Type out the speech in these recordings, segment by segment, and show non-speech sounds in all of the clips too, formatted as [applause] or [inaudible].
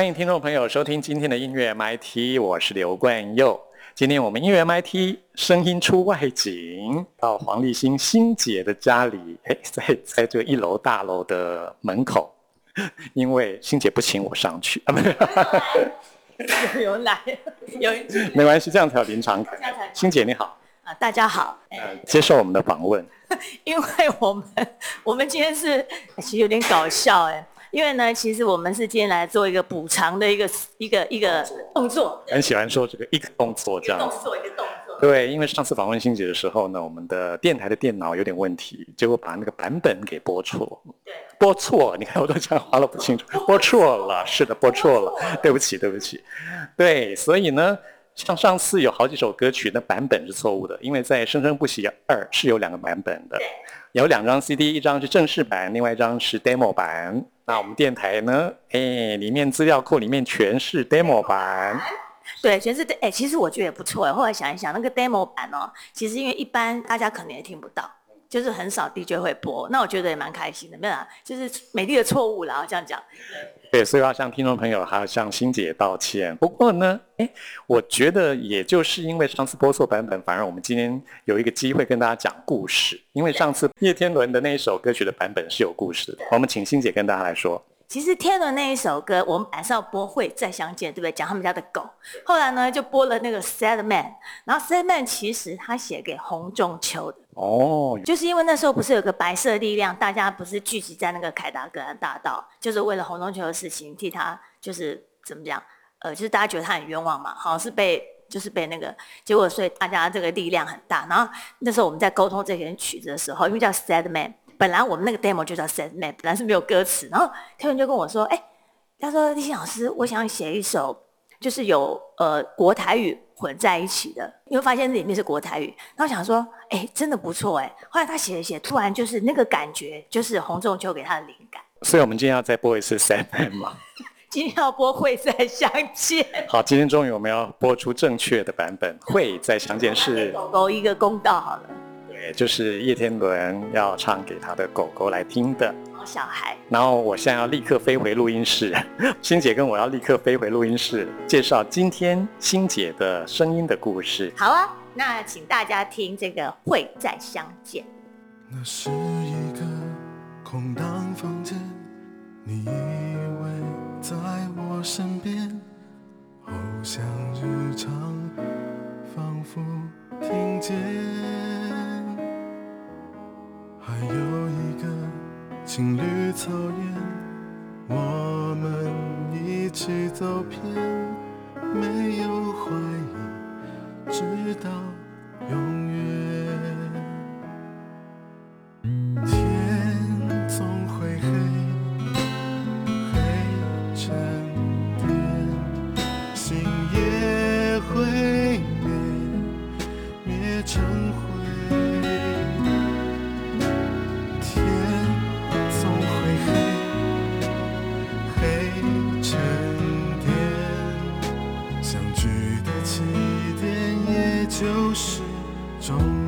欢迎听众朋友收听今天的音乐 MIT，我是刘冠佑。今天我们音乐 MIT 声音出外景，到黄立新欣姐的家里，哎，在在这一楼大楼的门口，[laughs] 因为欣姐不请我上去啊，没 [laughs] 有有来，有没关系，这样才有临场感。欣姐你好，啊，大家好，呃，接受我们的访问。[laughs] 因为我们我们今天是其实有点搞笑哎。因为呢，其实我们是今天来做一个补偿的一个一个一个动作。很喜欢说这个一个动作这样。动作一个动作。对，因为上次访问欣姐的时候呢，我们的电台的电脑有点问题，结果把那个版本给播错。对。播错，你看我都讲话了不清楚，播错了，是的，播错了，对不起，对不起。对，所以呢，像上次有好几首歌曲的版本是错误的，因为在《生生不息二》是有两个版本的，有两张 CD，一张是正式版，另外一张是 demo 版。那我们电台呢？哎，里面资料库里面全是 demo 版，对，全是哎，其实我觉得也不错哎。后来想一想，那个 demo 版哦，其实因为一般大家可能也听不到，就是很少 DJ 会播。那我觉得也蛮开心的，没有啊，就是美丽的错误然后这样讲。对，所以要向听众朋友还有向欣姐道歉。不过呢，哎，我觉得也就是因为上次播错版本，反而我们今天有一个机会跟大家讲故事。因为上次叶天伦的那一首歌曲的版本是有故事的，我们请欣姐跟大家来说。其实天伦那一首歌，我们晚上播会再相见，对不对？讲他们家的狗。后来呢，就播了那个 Sad Man，然后 Sad Man 其实他写给洪仲秋的。哦，就是因为那时候不是有个白色力量，大家不是聚集在那个凯达格兰大道，就是为了红中球的事情，替他就是怎么讲？呃，就是大家觉得他很冤枉嘛，好像是被就是被那个结果，所以大家这个力量很大。然后那时候我们在沟通这篇曲子的时候，因为叫 Sad Man。本来我们那个 demo 就叫 Sad Man，本来是没有歌词。然后天文就跟我说：“哎，他说立新老师，我想写一首，就是有呃国台语混在一起的。你会发现里面是国台语，然后想说，哎，真的不错哎。后来他写了写，突然就是那个感觉，就是洪仲秋给他的灵感。所以我们今天要再播一次 Sad Man 吗？[laughs] 今天要播会再相见。好，今天终于我们要播出正确的版本，[laughs] 会再相见是狗狗一个公道好了。对就是叶天伦要唱给他的狗狗来听的，小孩。然后我现在要立刻飞回录音室，[laughs] 欣姐跟我要立刻飞回录音室，介绍今天欣姐的声音的故事。好啊，那请大家听这个《会再相见》。那是一个空荡房间，你依偎在我身边，好像日常，仿佛听见。还有一个青绿草原，我们一起走遍，没有怀疑，直到永远。就是终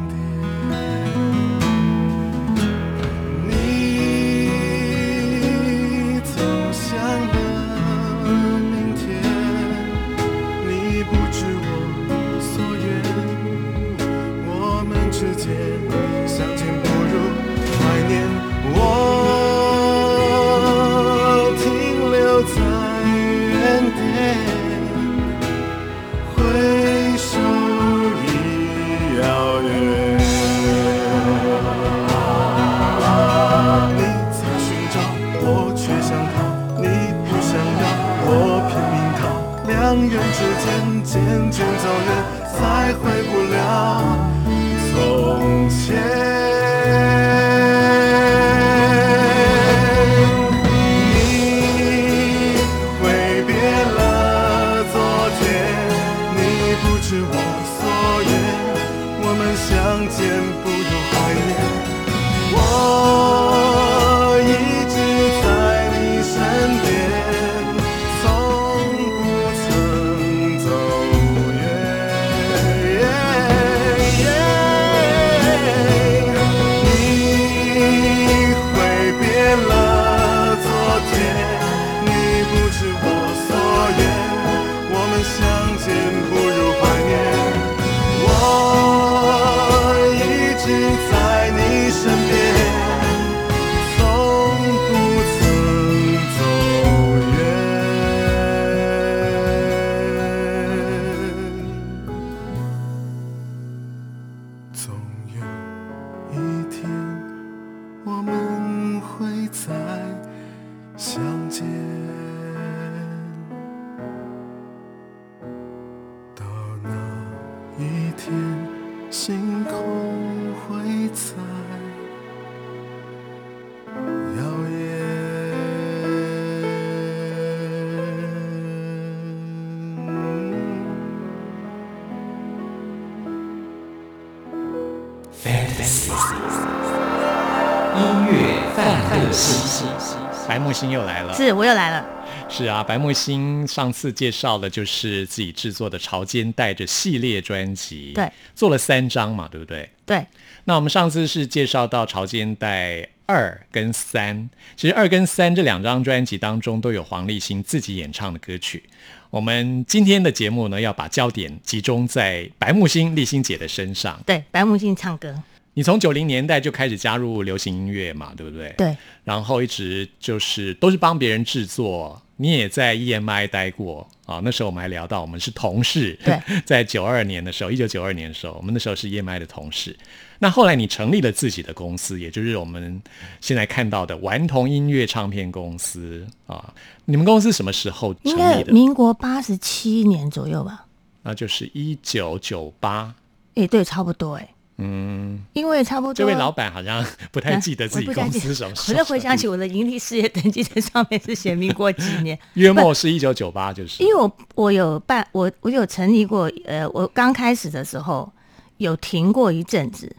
星又来了。是我又来了，是啊，白木星上次介绍的就是自己制作的《潮间带着》系列专辑，对，做了三张嘛，对不对？对，那我们上次是介绍到《潮间带二》跟三，其实二跟三这两张专辑当中都有黄立行自己演唱的歌曲。我们今天的节目呢，要把焦点集中在白木星立星姐的身上。对，白木星唱歌，你从九零年代就开始加入流行音乐嘛，对不对？对，然后一直就是都是帮别人制作。你也在 EMI 待过啊？那时候我们还聊到，我们是同事。对，[laughs] 在九二年的时候，一九九二年的时候，我们那时候是 EMI 的同事。那后来你成立了自己的公司，也就是我们现在看到的顽童音乐唱片公司啊。你们公司什么时候成立的？民国八十七年左右吧？那就是一九九八。哎，对，差不多哎。嗯，因为差不多。这位老板好像 [laughs] 不太记得自己公司什么时候。我在回想起我的盈利事业登记在上面是写民国几年，[laughs] 约莫是一九九八，就是。因为我我有办我我有成立过，呃，我刚开始的时候有停过一阵子，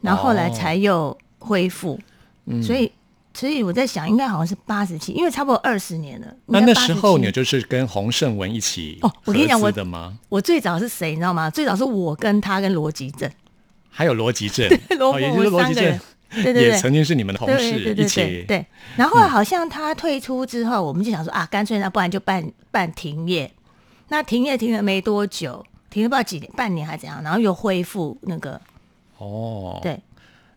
然后后来才又恢复，嗯所以所以我在想，应该好像是八十七，因为差不多二十年了。那应该87那时候你就是跟洪胜文一起哦我跟你讲我的吗？我最早是谁，你知道吗？最早是我跟他跟罗吉正，还有罗吉正，罗哦，也就是罗吉正我们三个人，对对对也曾经是你们的同对事，一起对对。然后好像他退出之后，我们就想说啊，干脆那不然就办办停业。那停业停了没多久，停了不知道几年，半年还怎样，然后又恢复那个哦。对。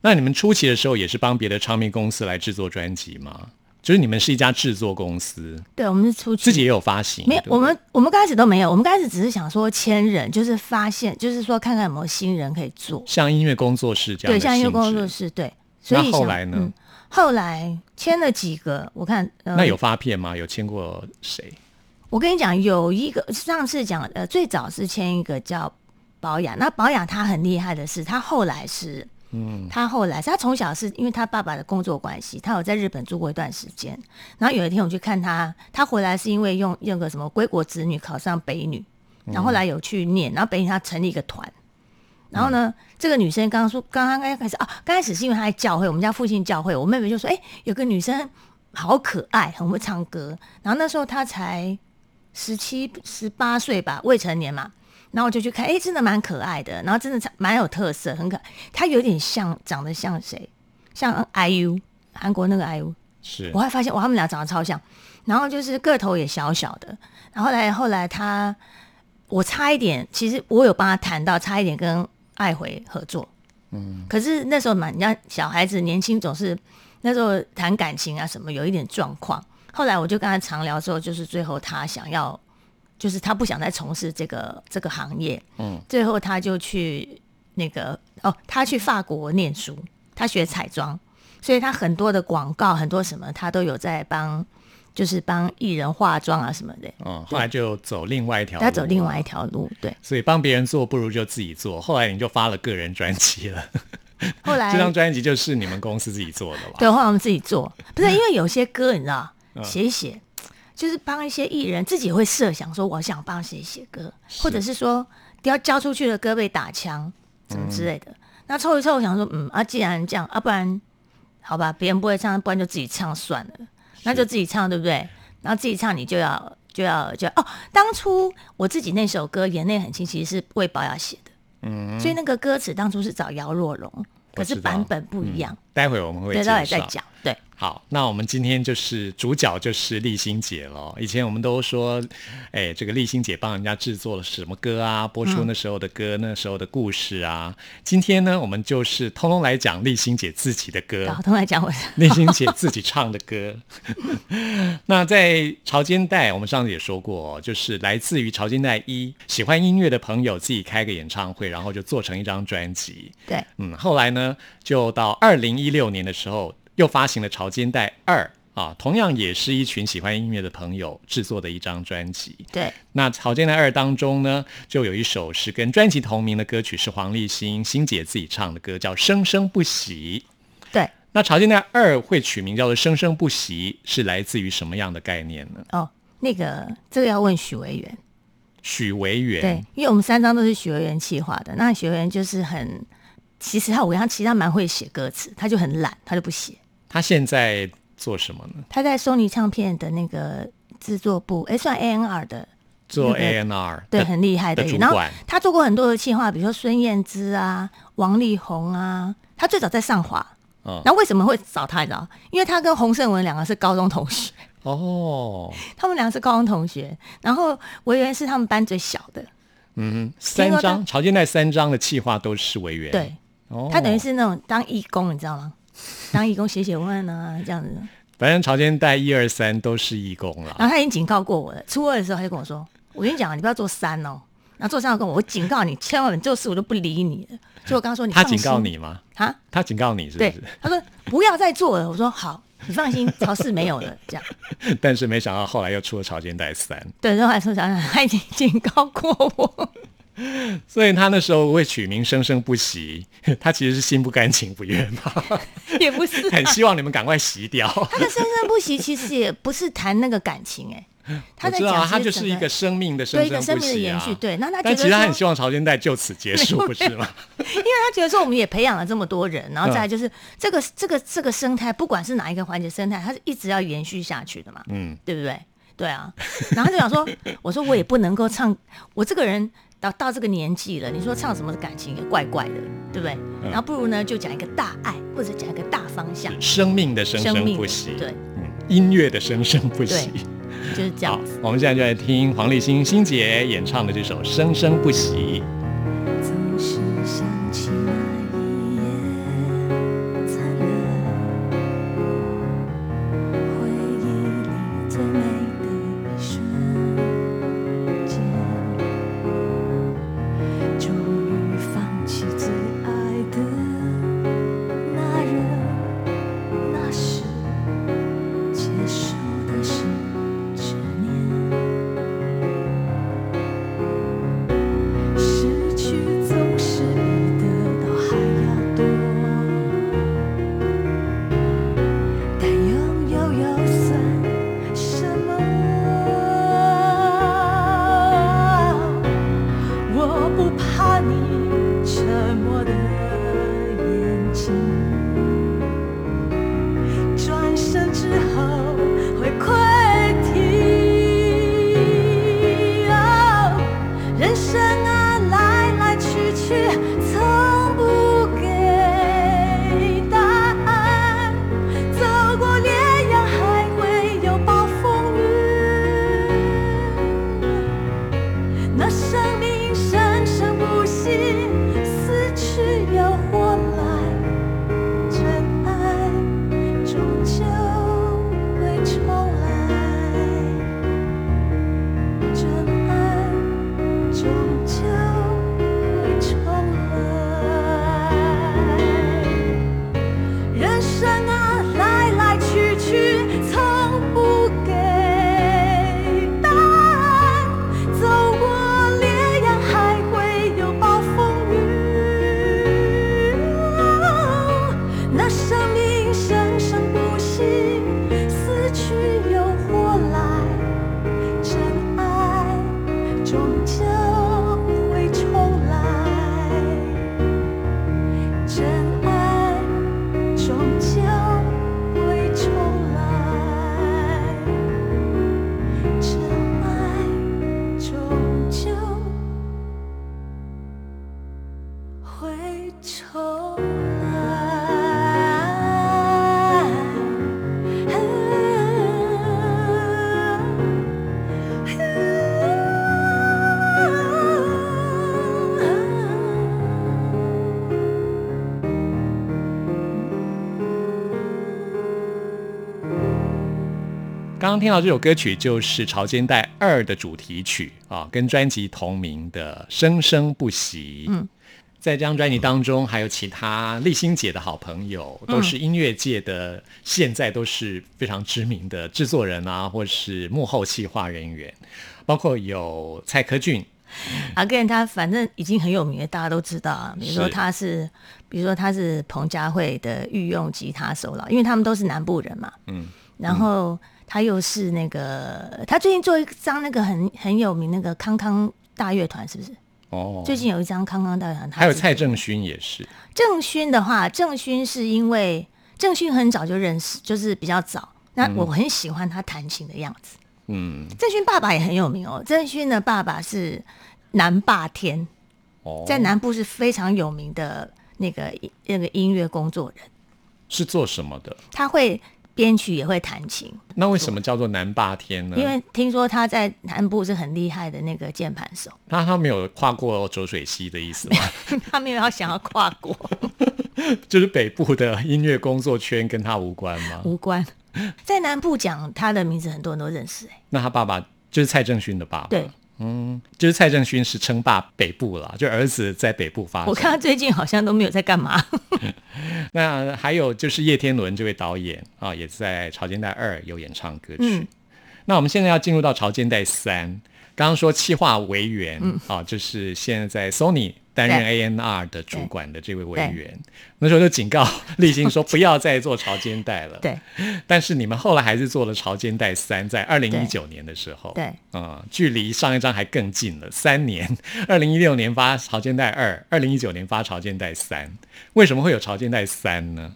那你们初期的时候也是帮别的唱片公司来制作专辑吗？就是你们是一家制作公司，对，我们是出去。自己也有发行，没有，对对？我们我们刚开始都没有，我们刚开始只是想说签人，就是发现，就是说看看有没有新人可以做，像音乐工作室这样对，像音乐工作室，对，所以后来呢？嗯，后来签了几个，我看，呃、那有发片吗？有签过谁？我跟你讲，有一个上次讲，呃，最早是签一个叫保养，那保养他很厉害的是，他后来是，嗯，他后来他从小是因为他爸爸的工作关系，他有在日本住过一段时间，然后有一天我去看他，他回来是因为用用个什么归国子女考上北女，然后后来有去念，然后北女他成立一个团。然后呢，这个女生刚刚说，刚刚刚开始啊，刚开始是因为她在教会，我们家附近教会，我妹妹就说，哎、有个女生好可爱，很会唱歌。然后那时候她才十七、十八岁吧，未成年嘛。然后我就去看，哎，真的蛮可爱的，然后真的唱蛮有特色，很可爱。她有点像，长得像谁？像 IU，韩国那个 IU。是我还发现哇，他们俩长得超像，然后就是个头也小小的。然后后来后来他，我差一点，其实我有帮他谈到，差一点跟爱回合作。嗯，可是那时候嘛，人家小孩子年轻总是那时候谈感情啊什么有一点状况。后来我就跟他常聊之后，就是最后他想要，就是他不想再从事这个这个行业。嗯，最后他就去那个哦，他去法国念书，他学彩妆。所以他很多的广告，很多什么，他都有在帮，就是帮艺人化妆啊什么的。嗯，后来就走另外一条，他走另外一条路，对。所以帮别人做不如就自己做。后来你就发了个人专辑了。后来 [laughs] 这张专辑就是你们公司自己做的吧？对，后来我们自己做，不是因为有些歌你知道，写一写，就是帮一些艺人自己会设想说，我想帮谁写歌，或者是说要交出去的歌被打枪，什么之类的。那凑一凑，我想说，嗯啊，既然这样，啊，不然好吧，别人不会唱，不然就自己唱算了。那就自己唱，对不对？然后自己唱，你就要就要就哦。当初我自己那首歌《眼泪很轻》，其实是为宝雅写的，嗯，所以那个歌词当初是找姚若龙，可是版本不一样。待会我们会再讲，对。好，那我们今天就是主角就是立新姐了。以前我们都说，哎，这个立新姐帮人家制作了什么歌啊？播出那时候的歌，那时候的故事啊。今天呢，我们就是通通来讲立新姐自己的歌，通通来讲我立新姐自己唱的歌。[laughs] 那在潮间带，我们上次也说过，就是来自于潮间带一喜欢音乐的朋友自己开个演唱会，然后就做成一张专辑。对，嗯，后来呢，就到二零一六年的时候。又发行了《潮间带二》啊，同样也是一群喜欢音乐的朋友制作的一张专辑。对，那《潮间带二》当中呢，就有一首是跟专辑同名的歌曲，是黄立新新姐自己唱的歌，叫《生生不息》。对，那《潮间带二》会取名叫做《生生不息》，是来自于什么样的概念呢？哦，那个这个要问许维元。许维元，对，因为我们三张都是许维元企划的。那许维元就是很，其实他我跟他其实他蛮会写歌词，他就很懒，他就不写。他现在做什么呢？他在 Sony 唱片的那个制作部，哎，算 A N R 的，做 A N R，对，很厉害的。然后他做过很多的企划，比如说孙燕姿啊、王力宏啊。他最早在上华，嗯，然后为什么会找他？你知道？因为他跟洪胜文两个是高中同学哦，[laughs] 他们两个是高中同学。然后维园是他们班最小的，嗯，三张朝间带三张的企划都是维园，对，他等于是那种当义工，你知道吗？[laughs] 当义工写写文啊，这样子。反正朝间带一二三都是义工了。然后他已经警告过我了，初二的时候他就跟我说：“我跟你讲啊，你不要做三哦。”然后做三跟我，我警告你，千万你做事我都不理你了。就我刚刚说，你他警告你吗？啊？他警告你是不是？他说不要再做了。我说好，你放心，朝四没有了。这样。[laughs] 但是没想到后来又出了朝间带三。对，然后还说想想，[laughs] 他已经警告过我。[laughs] 所以他那时候会取名“生生不息”，[laughs] 他其实是心不甘情不愿嘛？[laughs] 也不是，很希望你们赶快洗掉。他的“生生不息”其实也不是谈那个感情，哎，他在讲他就是一个生命的生生不息啊。对，那他但其实他很希望朝鲜代就此结束，不是吗？因为他觉得说我们也培养了这么多人，然后再就是这个这个这个生态，不管是哪一个环节生态，它是一直要延续下去的嘛，嗯，对不对？对啊，然后就想说，我说我也不能够唱，我这个人。到到这个年纪了，你说唱什么感情也怪怪的，对不对？然后不如呢，就讲一个大爱，或者讲一个大方向，生命的生生不息，对，嗯，音乐的生生不息，就是这样。[laughs] 我们现在就来听黄立新新杰演唱的这首《生生不息》。刚刚听到这首歌曲就是《潮间带二》的主题曲啊，跟专辑同名的《生生不息》。嗯，在这张专辑当中，还有其他立新姐的好朋友，都是音乐界的，现在都是非常知名的制作人啊，或是幕后企划人员，包括有蔡科俊。阿根他反正已经很有名，大家都知道啊。比如说他是，比如说他是彭佳慧的御用吉他手了，因为他们都是南部人嘛。嗯，然后。他又是那个，他最近做一张那个很很有名那个康康大乐团，是不是？哦，最近有一张康康大乐团。还有蔡正勋也是。正勋的话，正勋是因为正勋很早就认识，就是比较早。那我很喜欢他弹琴的样子。嗯。正勋爸爸也很有名哦。正勋的爸爸是南霸天，哦在南部是非常有名的那个那个音乐工作人。是做什么的？他会。编曲也会弹琴，那为什么叫做南霸天呢？因为听说他在南部是很厉害的那个键盘手。那 [laughs] 他没有跨过浊水溪的意思吗？[laughs] 他没有要想要跨过，[laughs] 就是北部的音乐工作圈跟他无关吗？无关，在南部讲他的名字，很多人都认识。哎，那他爸爸就是蔡正勋的爸爸。对。嗯，就是蔡正勋是称霸北部了，就儿子在北部发展。我看他最近好像都没有在干嘛。[laughs] 那还有就是叶天伦这位导演啊，也在《朝间带二》有演唱歌曲。那我们现在要进入到《朝间带三》，刚刚说气化为源啊，就是现在在 Sony。担任 ANR 的主管的这位委员，那时候就警告 [laughs] 立新说不要再做潮间带了。对，但是你们后来还是做了潮间带三，在二零一九年的时候，对，啊，距离上一张还更近了三年。二零一六年发潮间带二，二零一九年发潮间带三，为什么会有潮间带三呢？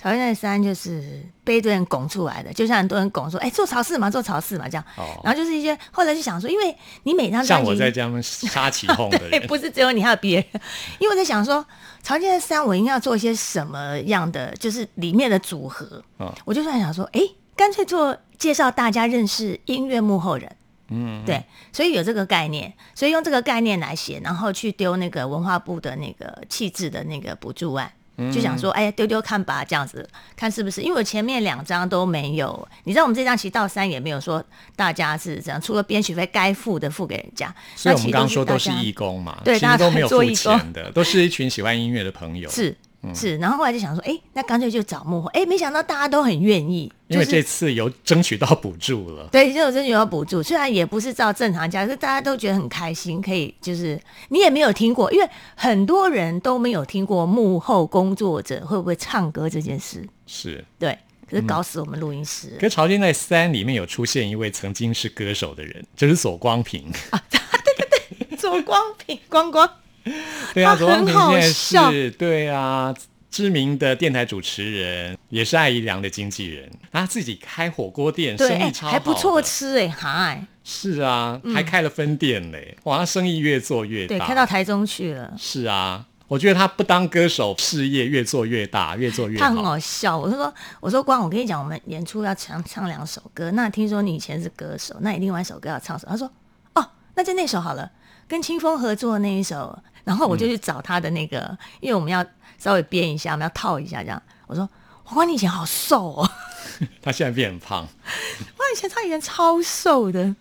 潮间三就是被一堆人拱出来的，就像很多人拱说：“哎，做潮四嘛，做潮四嘛。”这样，然后就是一些后来就想说，因为你每张像我在这样杀起哄的人，[laughs] 不是只有你，还有别人。[laughs] 因为我在想说，潮间三我应该要做一些什么样的，就是里面的组合。我就在想说，哎，干脆做介绍大家认识音乐幕后人。嗯，对，所以有这个概念，所以用这个概念来写，然后去丢那个文化部的那个气质的那个补助案。就想说，哎，丢丢看吧，这样子看是不是？因为我前面两张都没有，你知道我们这张其实到三也没有说大家是这样，除了编曲费该付的付给人家。所以我们刚刚说都是义工嘛，对，大家都没有付钱的，都是一群喜欢音乐的朋友。是。是，然后后来就想说，哎，那干脆就找幕后，哎，没想到大家都很愿意，因为这次有争取到补助了。对，就有争取到补助，虽然也不是照正常价，可是大家都觉得很开心，可以就是你也没有听过，因为很多人都没有听过幕后工作者会不会唱歌这件事。是，对，可是搞死我们录音师。可《朝天在三》里面有出现一位曾经是歌手的人，就是左光平 [laughs] 啊，对对对，左光平，光光。[laughs] 对啊，左光平现在是，对啊，知名的电台主持人，也是艾怡良的经纪人，他自己开火锅店，生意超好，还不错吃哎，嗨，是啊，还开了分店嘞，哇，生意越做越大，对，开到台中去了。是啊，我觉得他不当歌手，事业越做越大，越做越好。他很好笑，我是说，我说光，我跟你讲，我们演出要唱唱两首歌，那听说你以前是歌手，那你另外一首歌要唱什么？他说，哦，那就那首好了，跟清风合作那一首。然后我就去找他的那个，因为我们要稍微编一下，我们要套一下这样。我说：“黄光，你以前好瘦哦。[laughs] ”他现在变很胖。[laughs] 我以前他以前超瘦的。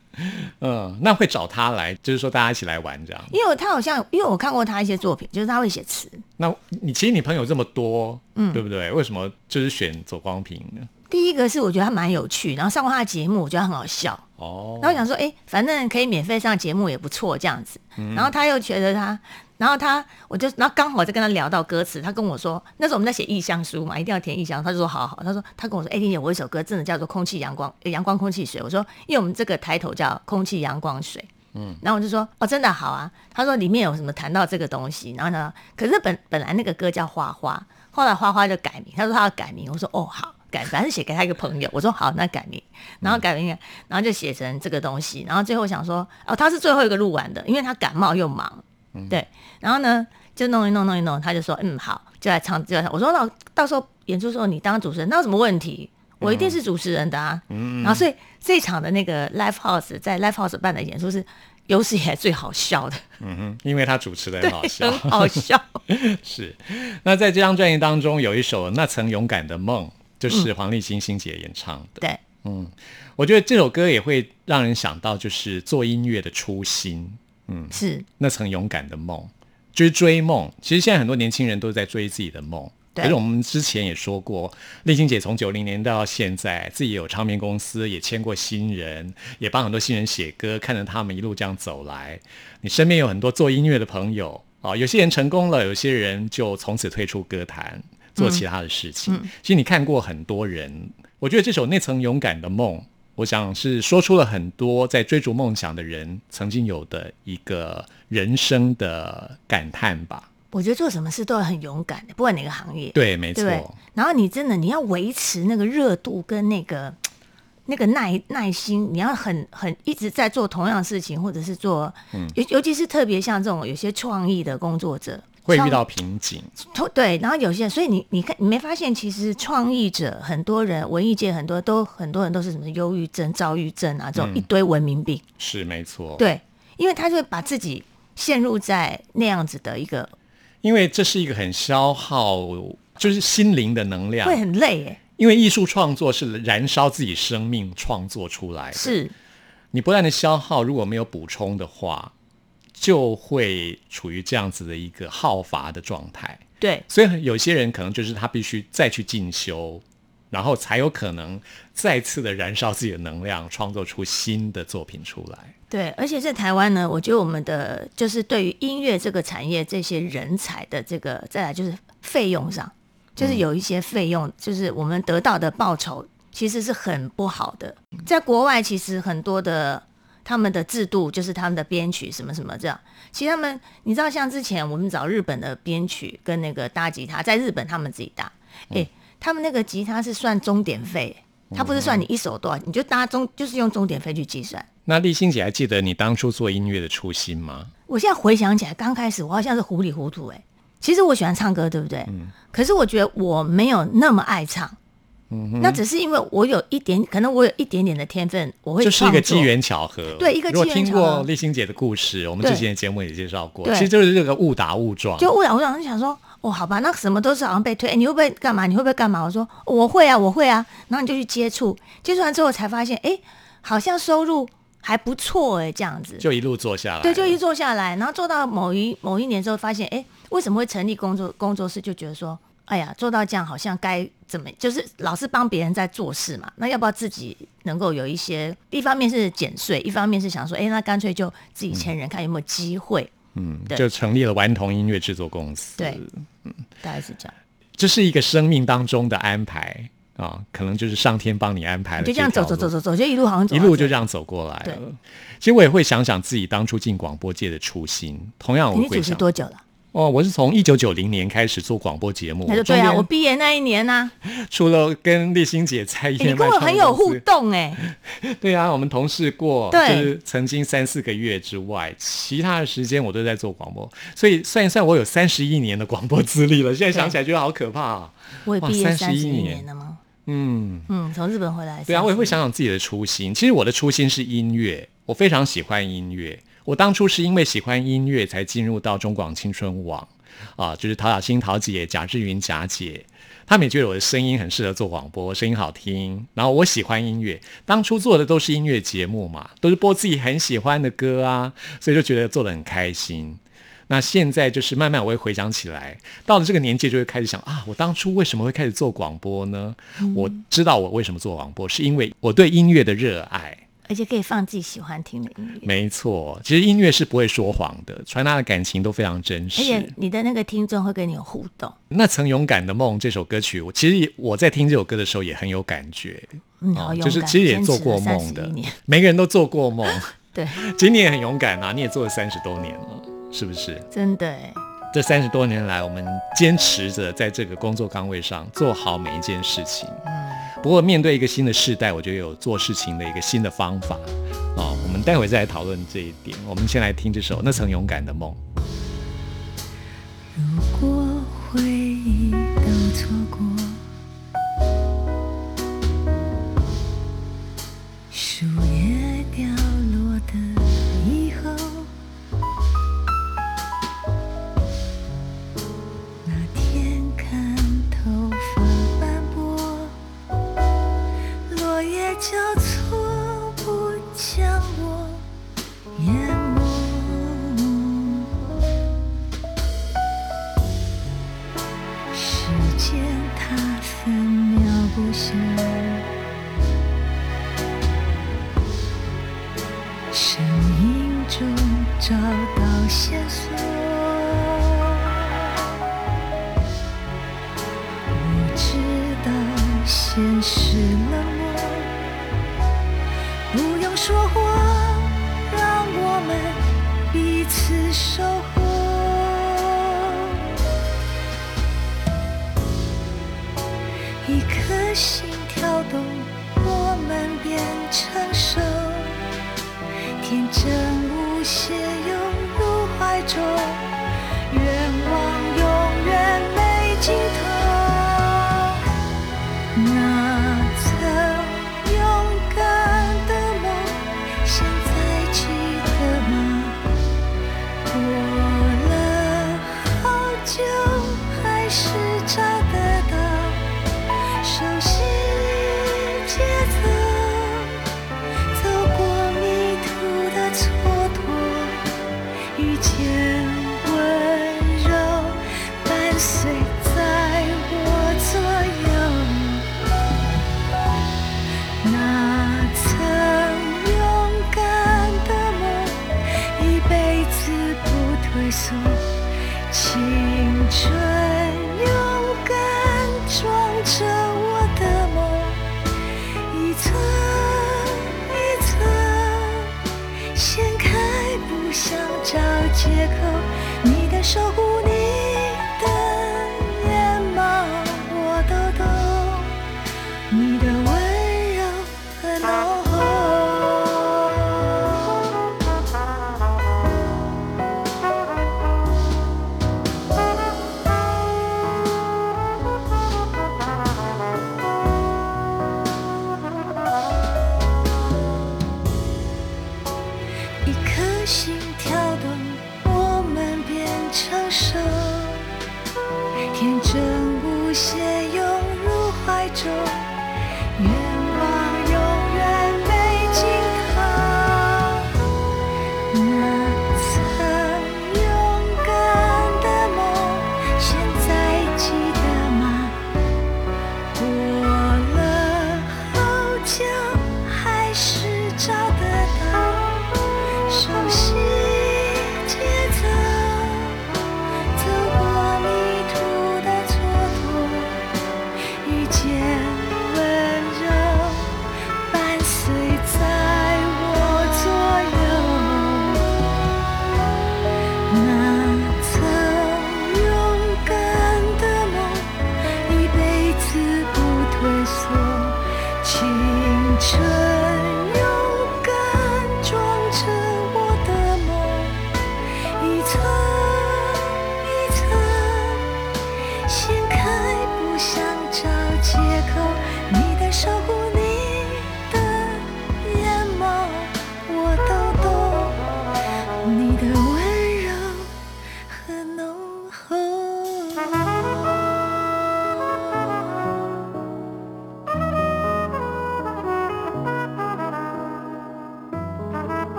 嗯，那会找他来，就是说大家一起来玩这样。因为他好像，因为我看过他一些作品，就是他会写词。那你其实你朋友这么多，嗯，对不对？为什么就是选左光平呢？第一个是我觉得他蛮有趣，然后上过他的节目，我觉得很好笑。哦。然后我想说，哎，反正可以免费上节目也不错，这样子。然后他又觉得他。然后他，我就，然后刚好在跟他聊到歌词，他跟我说，那时候我们在写意向书嘛，一定要填意向，他就说好好，他说他跟我说，哎，婷姐，我一首歌真的叫做空气阳光，阳光空气水，我说，因为我们这个抬头叫空气阳光水，嗯，然后我就说，哦，真的好啊，他说里面有什么谈到这个东西，然后呢，可是本本来那个歌叫花花，后来花花就改名，他说他要改名，我说哦好，改，反正写给他一个朋友，我说好，那改名，然后改名，然后就写成这个东西，然后最后想说，哦，他是最后一个录完的，因为他感冒又忙，对，然后呢。就弄一弄弄一弄，他就说嗯好，就来唱就来唱。我说那到时候演出时候你当主持人，那有什么问题？我一定是主持人的啊。嗯然后所以这一场的那个 Live House 在 Live House 办的演出是有史以来最好笑的，嗯哼，因为他主持的很好笑，很好笑。[laughs] 是。那在这张专辑当中有一首《那曾勇敢的梦》，就是黄立行欣姐演唱的。对，嗯，我觉得这首歌也会让人想到就是做音乐的初心。嗯，是那层勇敢的梦，就是追梦。其实现在很多年轻人都在追自己的梦。对可是我们之前也说过，丽晶姐从九零年到现在，自己有唱片公司，也签过新人，也帮很多新人写歌，看着他们一路这样走来。你身边有很多做音乐的朋友啊，有些人成功了，有些人就从此退出歌坛，做其他的事情。其实你看过很多人，我觉得这首《那层勇敢的梦》。我想是说出了很多在追逐梦想的人曾经有的一个人生的感叹吧。我觉得做什么事都要很勇敢的，不管哪个行业，对，没错。然后你真的你要维持那个热度跟那个那个耐耐心，你要很很一直在做同样的事情，或者是做，尤尤其是特别像这种有些创意的工作者。创会遇到瓶颈，对，然后有些人，所以你你看，你没发现其实创意者很多人，文艺界很多都很多人都是什么忧郁症、躁郁症啊，这种一堆文明病。是没错。，对，因为他就会把自己陷入在那样子的一个，因为这是一个很消耗，就是心灵的能量会。很累哎，因为艺术创作是燃烧自己生命创作出来的，是你不断的消耗，如果没有补充的话，就会处于这样子的一个耗乏的状态。对，所以有些人可能就是他必须再去进修，然后才有可能再次的燃烧自己的能量，创作出新的作品出来。对，而且在台湾呢，我觉得我们的就是对于音乐这个产业这些人才的这个，再来就是费用上，就是有一些费用，就是我们得到的报酬其实是很不好的。在国外，其实很多的他们的制度就是他们的编曲什么什么这样。其实他们，你知道，像之前我们找日本的编曲跟那个搭吉他，在日本他们自己搭，哎、他们那个吉他是算钟点费，他不是算你一首多少，你就搭钟，就是用钟点费去计算。那立新姐还记得你当初做音乐的初心吗？我现在回想起来，刚开始我好像是糊里糊涂哎、其实我喜欢唱歌，对不对？嗯可是我觉得我没有那么爱唱。那只是因为我有一点，可能我有一点点的天分，我会就是一个机缘巧合。对一个如果听机缘巧合过立新姐的故事，我们之前的节目也介绍过，其实就是这个误打误撞。就误打误撞，就想说，哦，好吧，那什么都是好像被推，哎你会不会干嘛？你会不会干嘛？我说、哦我会啊，我会啊。然后你就去接触，接触完之后才发现，哎，好像收入还不错哎，这样子。就一路做下来。对，就一做下来，然后做到某一某一年之后，发现，哎，为什么会成立工作工作室？就觉得说，哎呀，做到这样好像该怎么，就是老是帮别人在做事嘛，那要不要自己能够有一些？一方面是减税，一方面是想说，哎，那干脆就自己签人，看有没有机会。嗯，对就成立了顽童音乐制作公司。对，大概是这样。这是一个生命当中的安排啊，可能就是上天帮你安排了。就这样走走走走，走，就一路好像走一路就这样走过来对了。其实我也会想想自己当初进广播界的初心，同样我你主持多久了？哦，我是从一九九零年开始做广播节目，那就对啊，我毕业那一年呢、[laughs] 除了跟丽欣姐在哎你燕麦创跟我很有互动哎、[laughs] 对啊，我们同事过，对就是曾经三四个月之外，其他的时间我都在做广播，所以算一算，我有三十一年的广播资历了。现在想起来觉得好可怕啊！我也毕业三十一年年了吗？嗯，嗯，从日本回来。对啊，我也会想想自己的初心。其实我的初心是音乐，我非常喜欢音乐。我当初是因为喜欢音乐，才进入到中广青春网啊，就是陶雅欣、陶姐、贾志云、贾姐。他们也觉得我的声音很适合做广播，声音好听。然后我喜欢音乐，当初做的都是音乐节目嘛，都是播自己很喜欢的歌啊，所以就觉得做的很开心。那现在就是慢慢我会回想起来，到了这个年纪就会开始想啊，我当初为什么会开始做广播呢？我知道我为什么做广播，是因为我对音乐的热爱。而且可以放自己喜欢听的音乐，没错，其实音乐是不会说谎的，传达的感情都非常真实而且。你的那个听众会跟你有互动。那曾勇敢的梦这首歌曲，我其实也我在听这首歌的时候也很有感觉。嗯，好勇敢，哦就是其实也做过梦的31年，每个人都做过梦。[laughs] 对，今年也很勇敢啊，你也做了三十多年了，是不是？真的哎，这三十多年来，我们坚持着在这个工作岗位上做好每一件事情。嗯，不过面对一个新的世代，我觉得有做事情的一个新的方法。啊，我们待会再来讨论这一点。我们先来听这首《那曾勇敢的梦》。如果回忆都错过天真。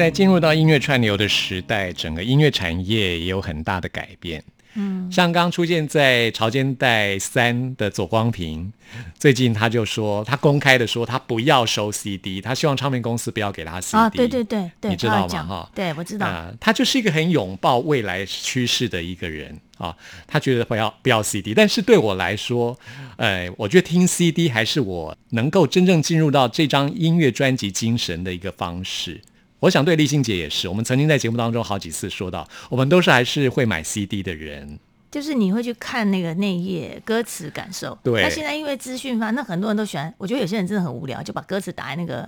在进入到音乐串流的时代，整个音乐产业也有很大的改变。嗯，像刚出现在《潮间带三》的左光平，最近他就说，他公开的说，他不要收 CD，他希望唱片公司不要给他 CD。啊，对对对对，你知道吗？哈，对，我知道。啊，他就是一个很拥抱未来趋势的一个人啊。他觉得不要不要 CD，但是对我来说，呃，我觉得听 CD 还是我能够真正进入到这张音乐专辑精神的一个方式。我想对立新姐也是，我们曾经在节目当中好几次说到，我们都是还是会买 CD 的人，就是你会去看那个内页歌词感受。对。那现在因为资讯发，那很多人都喜欢，我觉得有些人真的很无聊，就把歌词打在那个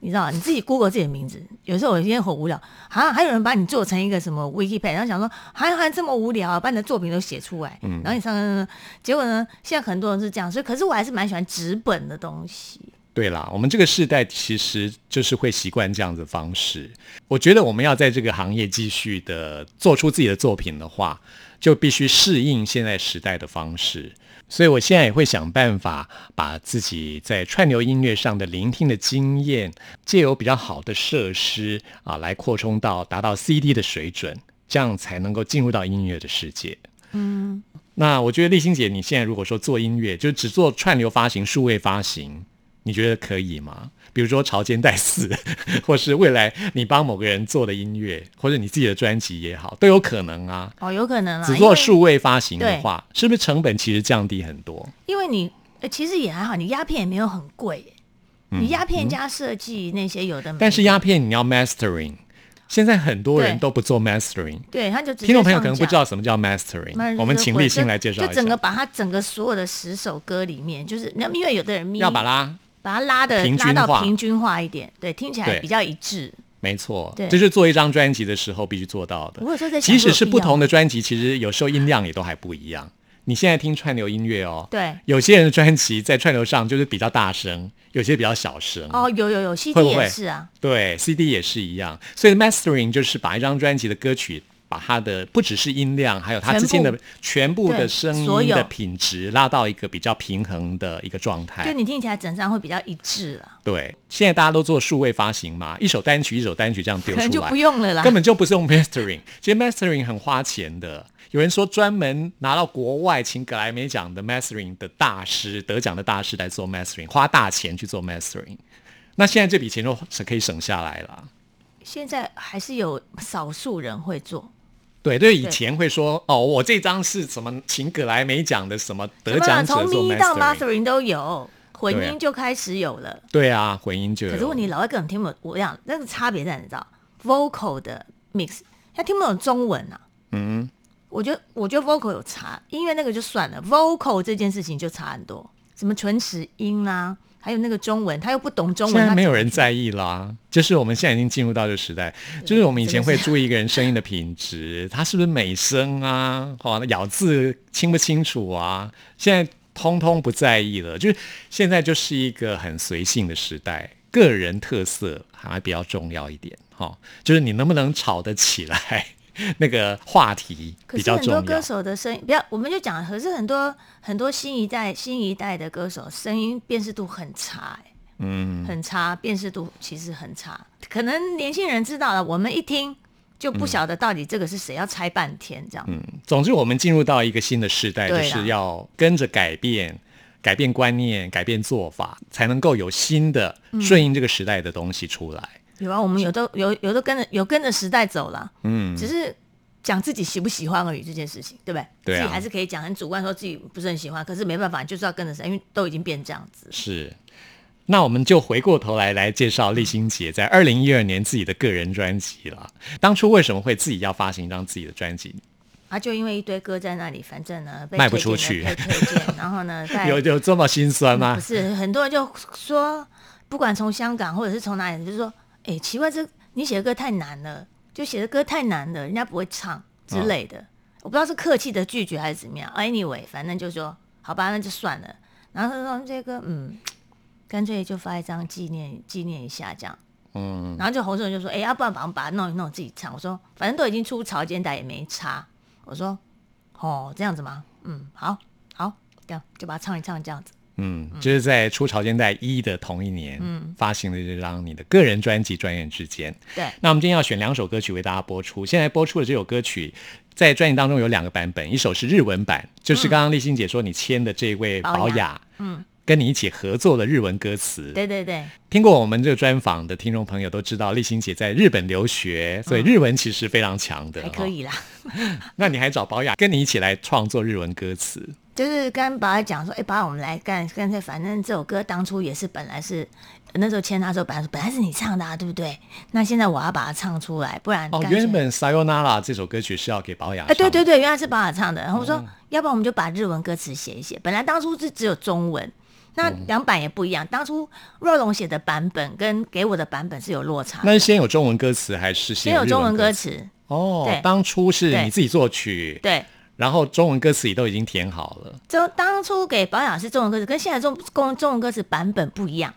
你知道你自己 Google 自己的名字，有时候我今天很无聊，好像还有人把你做成一个什么 Wikipedia，然后想说，还还这么无聊啊，把你的作品都写出来，然后你上上上，结果呢，现在很多人是这样，所以可是我还是蛮喜欢纸本的东西。对啦，我们这个世代其实就是会习惯这样子方式。我觉得我们要在这个行业继续的做出自己的作品的话，就必须适应现在时代的方式。所以，我现在也会想办法把自己在串流音乐上的聆听的经验，借由比较好的设施啊，来扩充到达到 CD 的水准，这样才能够进入到音乐的世界。嗯，那我觉得丽欣姐，你现在如果说做音乐，就只做串流发行、数位发行，你觉得可以吗？比如说《潮间带四》，[laughs] 或是未来你帮某个人做的音乐，或者你自己的专辑也好，都有可能啊。哦，有可能啊。只做数位发行的话，是不是成本其实降低很多？因为你其实也还好，你鸦片也没有很贵，你鸦片加设计那些有的。但是鸦片你要 mastering，现在很多人都不做 mastering。对，他就听众朋友可能不知道什么叫 mastering，我们请立新来介绍一下。就整个把它整个所有的十首歌里面，就是因为有的人要把它。把它拉的拉到平均化一点，对，听起来比较一致。没错，这是做一张专辑的时候必须做到的。即使是不同的专辑，其实有时候音量也都还不一样。你现在听串流音乐哦，对，有些人的专辑在串流上就是比较大声，有些比较小声。哦，有有有，CD 也是啊，对，CD 也是一样。所以 mastering 就是把一张专辑的歌曲。把它的不只是音量，还有它之间的全部的声音的品质拉到一个比较平衡的一个状态，就你听起来整张会比较一致了。对，现在大家都做数位发行嘛，一首单曲一首单曲这样丢出来，就不用了啦，根本就不是用 mastering。其实 mastering 很花钱的，有人说专门拿到国外请格莱美奖的 mastering 的大师得奖的大师来做 mastering，花大钱去做 mastering。那现在这笔钱就是可以省下来了。现在还是有少数人会做。对，对，以前会说哦，我这张是什么请葛莱美奖的什么得奖者从咪到 mastering 都有，混音就开始有了。对啊，混音就有。可是问题老外根本听不懂，我讲那个差别在哪？知道？vocal 的 mix，他听不懂中文啊。嗯，我觉得我觉得 vocal 有差，音乐那个就算了，vocal 这件事情就差很多，什么唇齿音啊。还有那个中文，他又不懂中文，现在没有人在意啦。就是我们现在已经进入到这个时代，就是我们以前会注意一个人声音的品质，他是不是美声啊，哦，咬字清不清楚啊？现在通通不在意了，就是现在就是一个很随性的时代，个人特色还比较重要一点，哈，就是你能不能吵得起来。[laughs] 那个话题比较重要。很多歌手的声音，不要，我们就讲，可是很多很多新一代新一代的歌手声音辨识度很差，哎，嗯，很差，辨识度其实很差。可能年轻人知道了，我们一听就不晓得到底这个是谁，要猜半天这样。嗯，总之我们进入到一个新的时代，就是要跟着改变，改变观念，改变做法，才能够有新的顺应这个时代的东西出来。有啊，我们有都有有都跟着有跟着时代走了，嗯，只是讲自己喜不喜欢而已这件事情，对不对？对自己还是可以讲很主观，说自己不是很喜欢，可是没办法，就是要跟着谁，因为都已经变这样子。是，那我们就回过头来来介绍立新杰在二零一二年自己的个人专辑了。当初为什么会自己要发行一张自己的专辑？啊，就因为一堆歌在那里，反正呢卖不出去，被推荐，[laughs] 然后呢，有有这么心酸吗？不是，很多人就说，不管从香港或者是从哪里，就是说，哎，奇怪这。你写的歌太难了，就写的歌太难了，人家不会唱之类的。我不知道是客气的拒绝还是怎么样。Anyway，反正就说好吧，那就算了。然后他说这个嗯，干脆就发一张纪念纪念一下这样。嗯。然后就洪胜就说：“哎，要不然把把它弄一弄自己唱。”我说：“反正都已经出潮间带也没差。”我说：“哦，这样子吗？嗯，好，好，这样就把它唱一唱这样子。”嗯，就是在出《潮间带一》的同一年，嗯，发行的这张你的个人专辑《转眼之间》。对，那我们今天要选两首歌曲为大家播出。现在播出的这首歌曲，在专辑当中有两个版本，一首是日文版，就是刚刚丽欣姐说你签的这位宝雅，嗯，跟你一起合作的日文歌词。对对对，听过我们这个专访的听众朋友都知道，丽欣姐在日本留学，所以日文其实非常强的，还可以啦。那你还找宝雅跟你一起来创作日文歌词？就是跟宝雅讲说，哎，宝雅，我们来干，干脆反正这首歌当初也是本来是那时候签他的时候，本来本来是你唱的，啊，对不对？那现在我要把它唱出来，不然哦，原本《Sayonara》这首歌曲是要给宝雅，哎，对对对，原来是宝雅唱的。然后我说，要不然我们就把日文歌词写一写。本来当初是只有中文，那两版也不一样，当初若龙写的版本跟给我的版本是有落差。那是先有中文歌词还是先有中文歌词？哦，当初是你自己作曲，对，然后中文歌词也都已经填好了。就当初给保养是中文歌词，跟现在中中中文歌词版本不一样。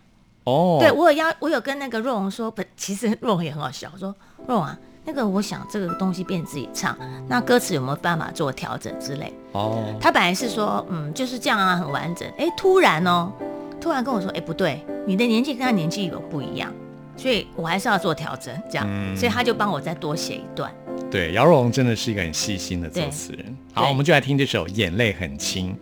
哦，对我有要，我有跟那个若龙说，不，其实若龙也很好笑，我说若龙啊。那个，我想这个东西变自己唱，那歌词有没有办法做调整之类？哦，他本来是说，嗯，就是这样啊，很完整。哎，突然哦，突然跟我说，哎，不对，你的年纪跟他年纪有不一样，所以我还是要做调整，这样，所以他就帮我再多写一段。对，姚若龙真的是一个很细心的作词人。好，我们就来听这首《眼泪很轻》。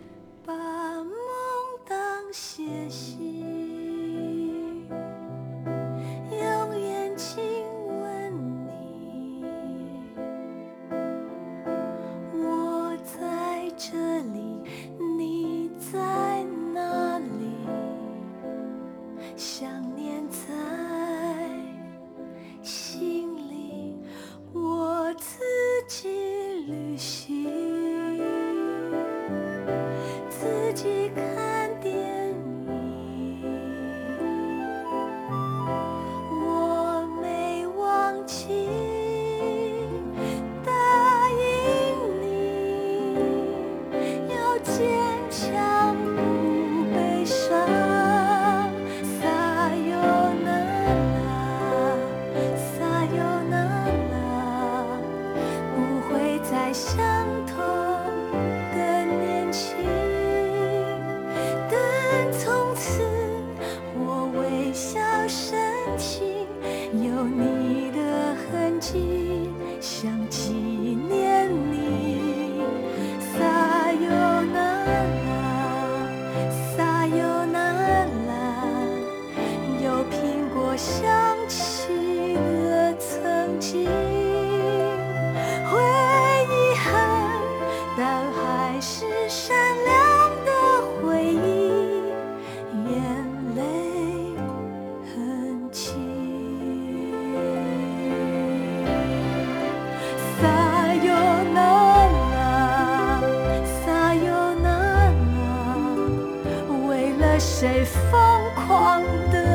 和谁疯狂的？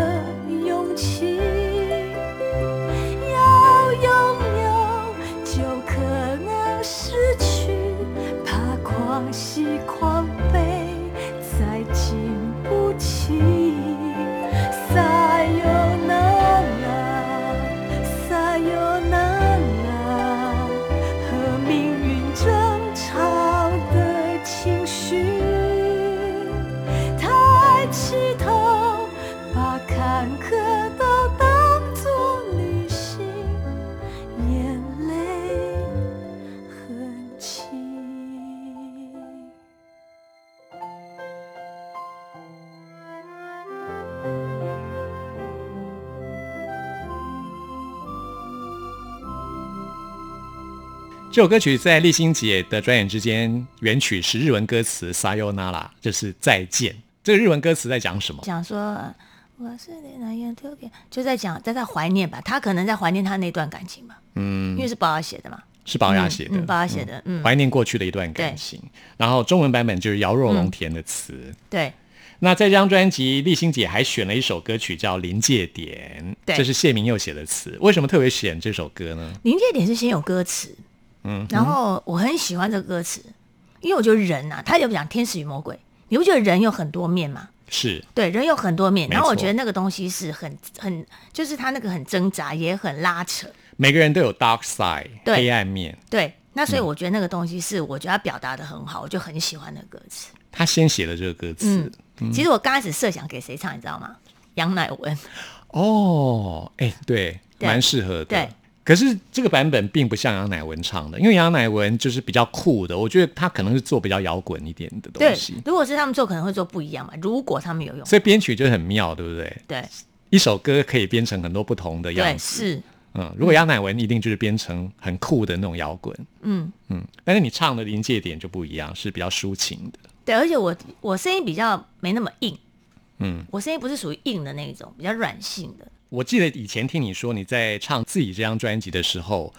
这首歌曲在立新姐的转眼之间，原曲是日文歌词 “sayonara”，就是再见。这个日文歌词在讲什么？讲说我是那样特别，就在讲在在怀念吧。他可能在怀念他那段感情吧。嗯，因为是宝雅写的嘛，是宝雅写的，宝雅写的，嗯，怀念过去的一段感情。然后中文版本就是姚若龙填的词。对。那在这张专辑，立新姐还选了一首歌曲叫《临界点》，这是谢明佑写的词。为什么特别选这首歌呢？《临界点》是先有歌词。嗯，然后我很喜欢这个歌词，因为我觉得人啊，他有讲天使与魔鬼，你不觉得人有很多面吗？是对，人有很多面，然后我觉得那个东西是很很，就是他那个很挣扎，也很拉扯。每个人都有 dark side，黑暗面。对，那所以我觉得那个东西是我觉得他表达的很好，我就很喜欢那个歌词。他先写了这个歌词，其实我刚开始设想给谁唱，你知道吗？杨乃文。哦，哎，对，蛮适合的。对。可是这个版本并不像杨乃文唱的，因为杨乃文就是比较酷的，我觉得他可能是做比较摇滚一点的东西。如果是他们做，可能会做不一样嘛。如果他们有用，所以编曲就很妙，对不对？对，一首歌可以编成很多不同的样子。是，嗯，如果杨乃文一定就是编成很酷的那种摇滚。嗯嗯，但是你唱的临界点就不一样，是比较抒情的。对，而且我我声音比较没那么硬。嗯，我声音不是属于硬的那种，比较软性的。我记得以前听你说你在唱自己这张专辑的时候，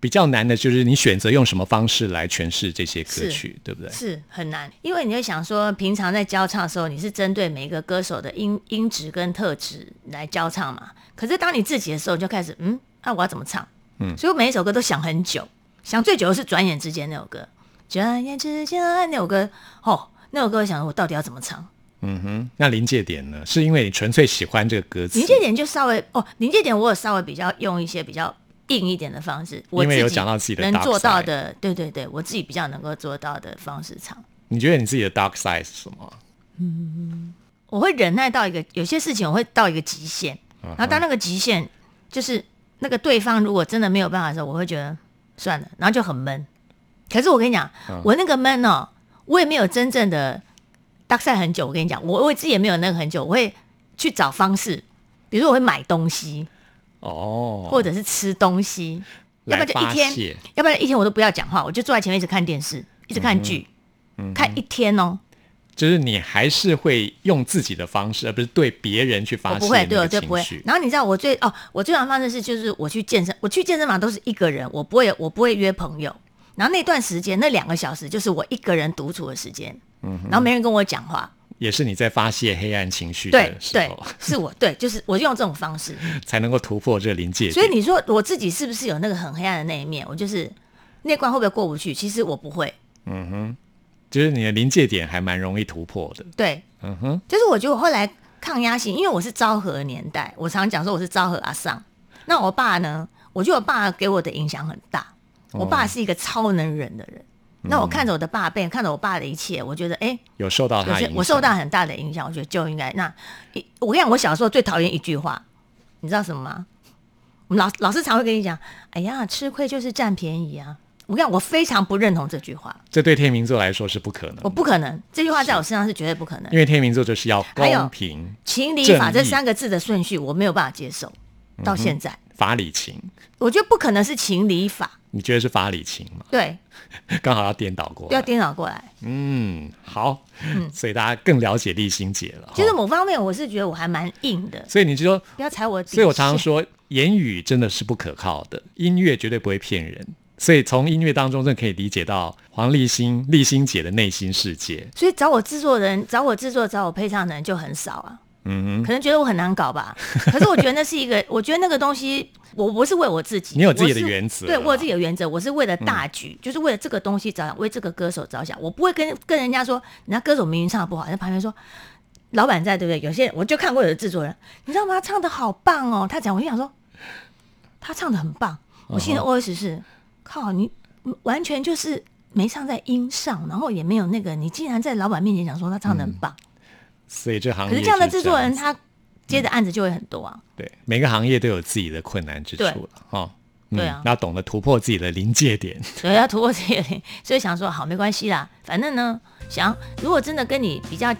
比比较难的就是你选择用什么方式来诠释这些歌曲，对不对？是很难，因为你会想说，平常在教唱的时候，你是针对每一个歌手的音音质跟特质来教唱嘛。可是当你自己的时候，你就开始嗯，那我要怎么唱？嗯，所以我每一首歌都想很久，想最久的是《转眼之间》那首歌，《转眼之间》那首歌，哦，那首歌我想我到底要怎么唱？嗯哼，那临界点呢？是因为你纯粹喜欢这个歌词？临界点就稍微哦，临界点我有稍微比较用一些比较硬一点的方式，因为有讲到自己的能做到的，对对对，我自己比较能够做到的方式唱。你觉得你自己的 dark side 是什么？嗯，我会忍耐到一个有些事情，我会到一个极限，然后当那个极限就是那个对方如果真的没有办法的时候，我会觉得算了，然后就很闷。可是我跟你讲，我那个闷哦，我也没有真正的。大赛很久，我跟你讲，我我自己也没有那个很久，我会去找方式，比如说我会买东西，哦，或者是吃东西，要不然就一天，要不然一天我都不要讲话，我就坐在前面一直看电视，一直看剧，看一天哦。就是你还是会用自己的方式，而不是对别人去发泄不会，对我就不会。然后你知道我最哦，我最常方式是就是我去健身，我去健身房都是一个人，我不会我不会约朋友。然后那段时间那两个小时就是我一个人独处的时间。然后没人跟我讲话，也是你在发泄黑暗情绪对对，是我对，就是我用这种方式 [laughs] 才能够突破这个临界。所以你说我自己是不是有那个很黑暗的那一面？我就是那关会不会过不去？其实我不会。嗯哼，就是你的临界点还蛮容易突破的。对，嗯哼，就是我觉得我后来抗压性，因为我是昭和年代，我常讲说我是昭和阿尚。那我爸呢？我觉得我爸给我的影响很大。我爸是一个超能忍的人。那我看着我的爸辈，看着我爸的一切，我觉得哎，有受到他影响，我受到很大的影响。我觉得就应该那，我跟你讲，我小时候最讨厌一句话，你知道什么吗？我们老老师常会跟你讲，哎呀，吃亏就是占便宜啊。我跟你讲，我非常不认同这句话。这对天秤座来说是不可能，我不可能这句话在我身上是绝对不可能，因为天秤座就是要公平、情理法这三个字的顺序，我没有办法接受。到现在，法理情，我觉得不可能是情理法。你觉得是法理情吗？对，[laughs] 刚好要颠倒过来，要颠倒过来。嗯，好，嗯，所以大家更了解立心姐了。其实某方面，我是觉得我还蛮硬的。所以你就说不要踩我。所以我常常说，言语真的是不可靠的，音乐绝对不会骗人。所以从音乐当中，真的可以理解到黄立新、立心姐的内心世界。所以找我制作人、找我制作、找我配唱的人就很少啊。嗯，可能觉得我很难搞吧。[laughs] 可是我觉得那是一个，我觉得那个东西。我不是为我自己，你有自己的原则，对我有自己的原则，我是为了大局，就是为了这个东西着想，为这个歌手着想，我不会跟跟人家说，人家歌手明明唱的不好，在旁边说，老板在对不对？有些我就看过有的制作人，你知道吗？他唱的好棒哦，他讲，我就想说，他唱的很棒，我心里 OS 是，靠你完全就是没唱在音上，然后也没有那个，你竟然在老板面前讲说他唱的很棒，所以这行可是这样的制作人他。接的案子就会很多啊。对，每个行业都有自己的困难之处了哈。对啊，要懂得突破自己的临界点。[laughs] 对，要突破自己的，[laughs] 所以想说好没关系啦，反正呢，想如果真的跟你比较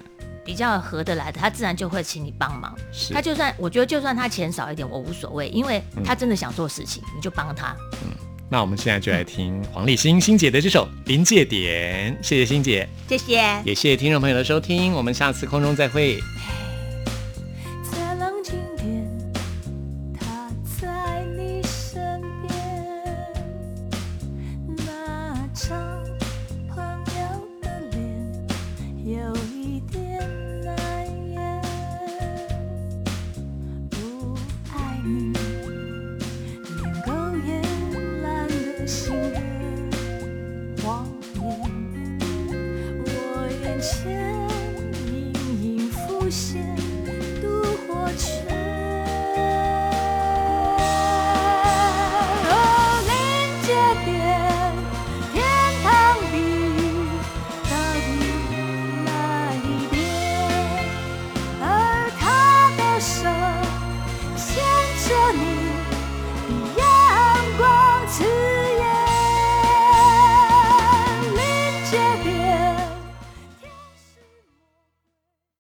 比较合得来的，他自然就会请你帮忙。他就算我觉得就算他钱少一点，我无所谓，因为他真的想做事情，你就帮他。嗯，那我们现在就来听黄立新新姐的这首《临界点》，谢谢新姐，谢谢，也谢谢听众朋友的收听，我们下次空中再会。